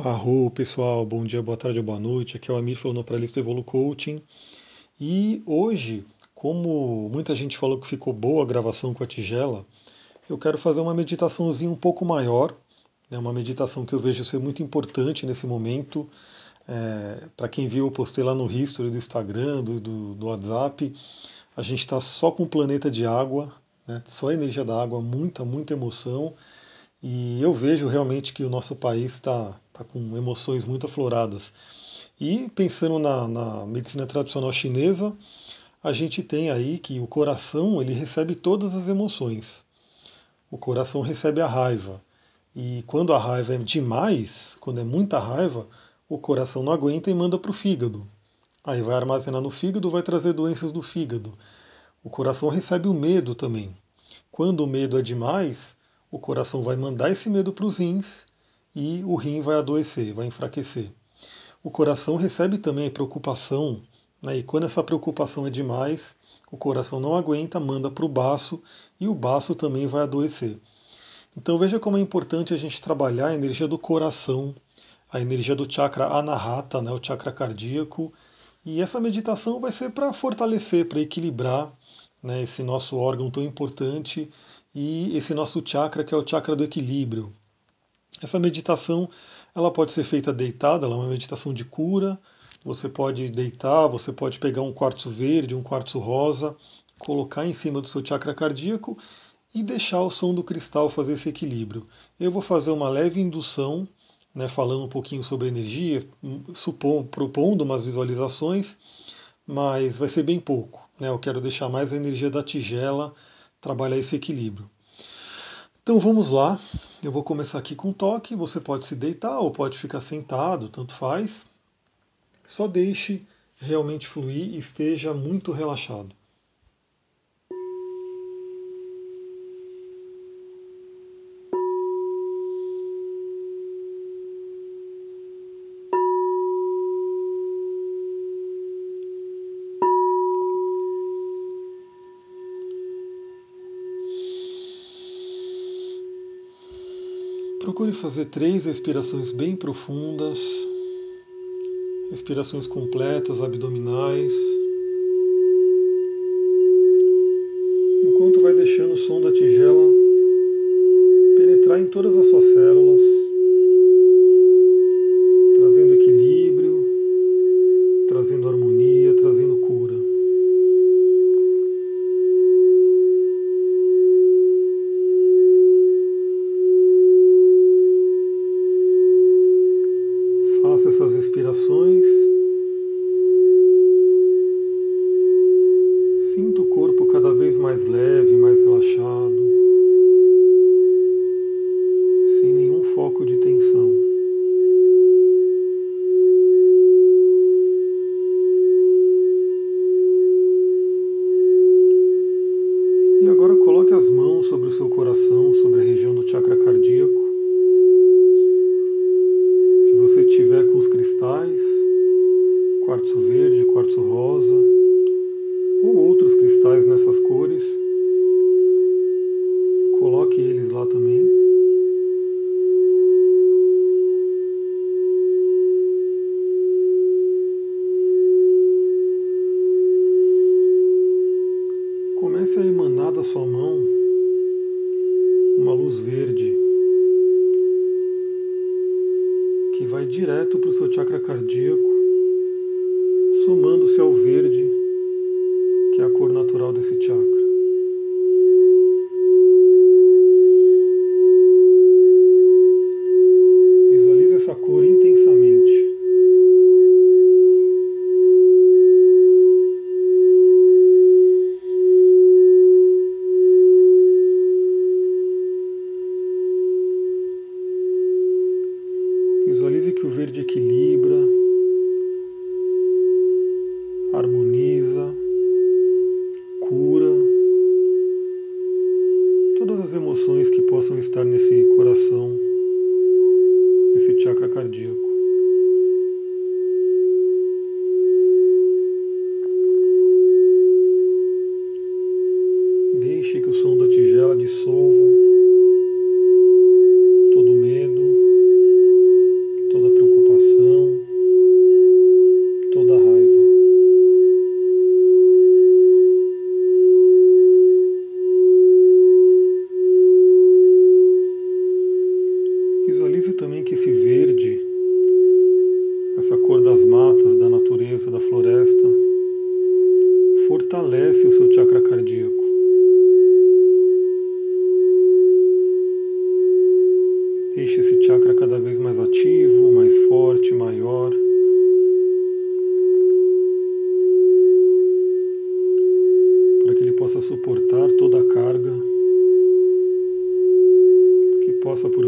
Arro, pessoal, bom dia, boa tarde boa noite. Aqui é o Amir falando para a Lista Evolu Coaching. E hoje, como muita gente falou que ficou boa a gravação com a tigela, eu quero fazer uma meditaçãozinha um pouco maior, né, uma meditação que eu vejo ser muito importante nesse momento. É, para quem viu, eu postei lá no history do Instagram, do, do, do WhatsApp. A gente está só com o planeta de água, né, só a energia da água, muita, muita emoção. E eu vejo realmente que o nosso país está tá com emoções muito afloradas. E pensando na, na, medicina tradicional chinesa, a gente tem aí que o coração ele recebe todas as emoções. O coração recebe a raiva. E quando a raiva é demais, quando é muita raiva, o coração não aguenta e manda para o fígado. Aí vai armazenar no fígado, vai trazer doenças do fígado. O coração recebe o medo também. Quando o medo é demais, o coração vai mandar esse medo para os rins e o rim vai adoecer, vai enfraquecer. O coração recebe também a preocupação, né, e quando essa preocupação é demais, o coração não aguenta, manda para o baço e o baço também vai adoecer. Então veja como é importante a gente trabalhar a energia do coração, a energia do chakra anahata, né, o chakra cardíaco, e essa meditação vai ser para fortalecer, para equilibrar né, esse nosso órgão tão importante e esse nosso chakra que é o chakra do equilíbrio. Essa meditação ela pode ser feita deitada, ela é uma meditação de cura. Você pode deitar, você pode pegar um quartzo verde, um quartzo rosa, colocar em cima do seu chakra cardíaco e deixar o som do cristal fazer esse equilíbrio. Eu vou fazer uma leve indução, né, falando um pouquinho sobre energia, supom, propondo umas visualizações, mas vai ser bem pouco. Né, eu quero deixar mais a energia da tigela trabalhar esse equilíbrio. Então vamos lá, eu vou começar aqui com toque. Você pode se deitar ou pode ficar sentado, tanto faz. Só deixe realmente fluir e esteja muito relaxado. Procure fazer três respirações bem profundas, respirações completas, abdominais, enquanto vai deixando o som da tigela penetrar em todas as suas células, trazendo equilíbrio, trazendo harmonia, trazendo cura. Faça essas respirações. Sinta o corpo cada vez mais leve, mais relaxado, sem nenhum foco de tensão. E agora coloque as mãos sobre o seu coração, sobre a região do chakra cardíaco. Se você tiver com os cristais, quartzo verde, quartzo rosa, ou outros cristais nessas cores, coloque eles lá também. Comece a emanar da sua mão uma luz verde que vai direto para o seu chakra cardíaco, somando-se ao verde, que é a cor natural desse chakra. Visualize essa cor intensamente. Que o verde equilibra, harmoniza, cura todas as emoções que possam estar nesse coração, nesse chakra cardíaco. Deixe que o som da tigela dissolva todo medo, toda Visualize também que esse verde, essa cor das matas, da natureza, da floresta, fortalece o seu chakra cardíaco. Deixe esse chakra cada vez mais ativo, mais forte, maior. Para que ele possa suportar toda a carga que possa porventura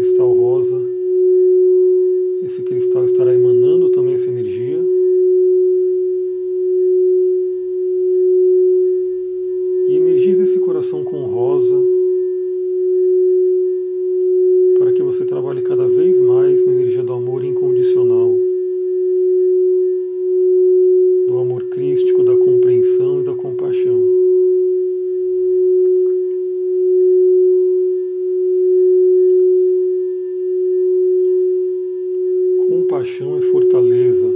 Compaixão é fortaleza,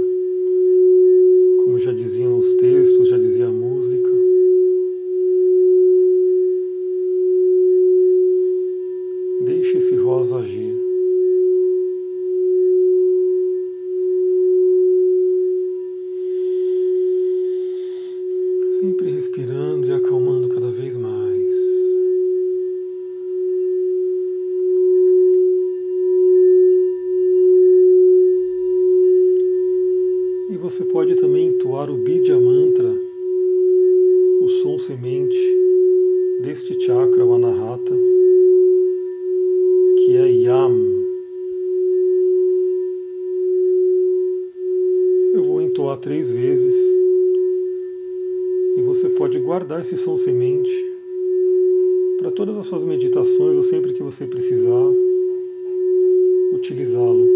como já diziam os textos, já dizia a música. Deixe esse rosa agir. Sempre respirando e acalmando cada vez mais. Você pode também entoar o Bidya Mantra, o som semente deste chakra, o Anahata, que é Yam. Eu vou entoar três vezes e você pode guardar esse som semente para todas as suas meditações ou sempre que você precisar utilizá-lo.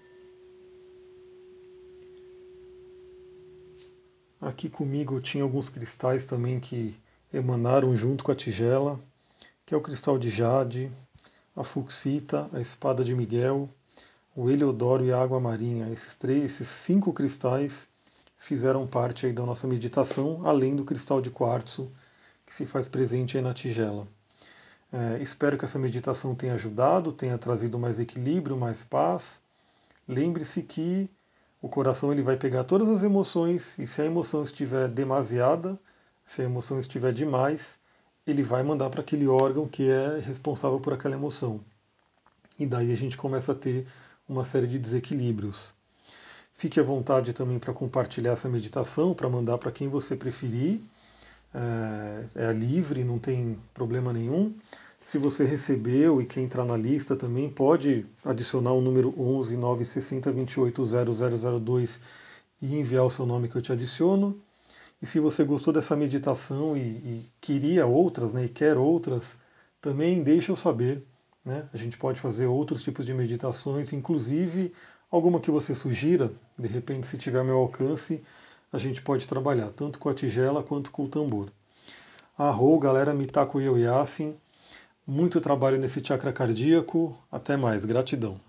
Aqui comigo eu tinha alguns cristais também que emanaram junto com a tigela, que é o cristal de jade, a fuxita, a espada de Miguel, o heliodoro e a água marinha. Esses três, esses cinco cristais fizeram parte aí da nossa meditação, além do cristal de quartzo que se faz presente aí na tigela. É, espero que essa meditação tenha ajudado, tenha trazido mais equilíbrio, mais paz. Lembre-se que o coração ele vai pegar todas as emoções e se a emoção estiver demasiada, se a emoção estiver demais, ele vai mandar para aquele órgão que é responsável por aquela emoção. E daí a gente começa a ter uma série de desequilíbrios. Fique à vontade também para compartilhar essa meditação, para mandar para quem você preferir. É, é livre, não tem problema nenhum. Se você recebeu e quer entrar na lista também, pode adicionar o número 11 960 28 0002 e enviar o seu nome que eu te adiciono. E se você gostou dessa meditação e, e queria outras, né, e quer outras, também deixa eu saber. Né? A gente pode fazer outros tipos de meditações, inclusive alguma que você sugira, de repente, se tiver meu alcance, a gente pode trabalhar, tanto com a tigela quanto com o tambor. Arro, galera, Mitako Yoyasin. Muito trabalho nesse chakra cardíaco. Até mais, gratidão.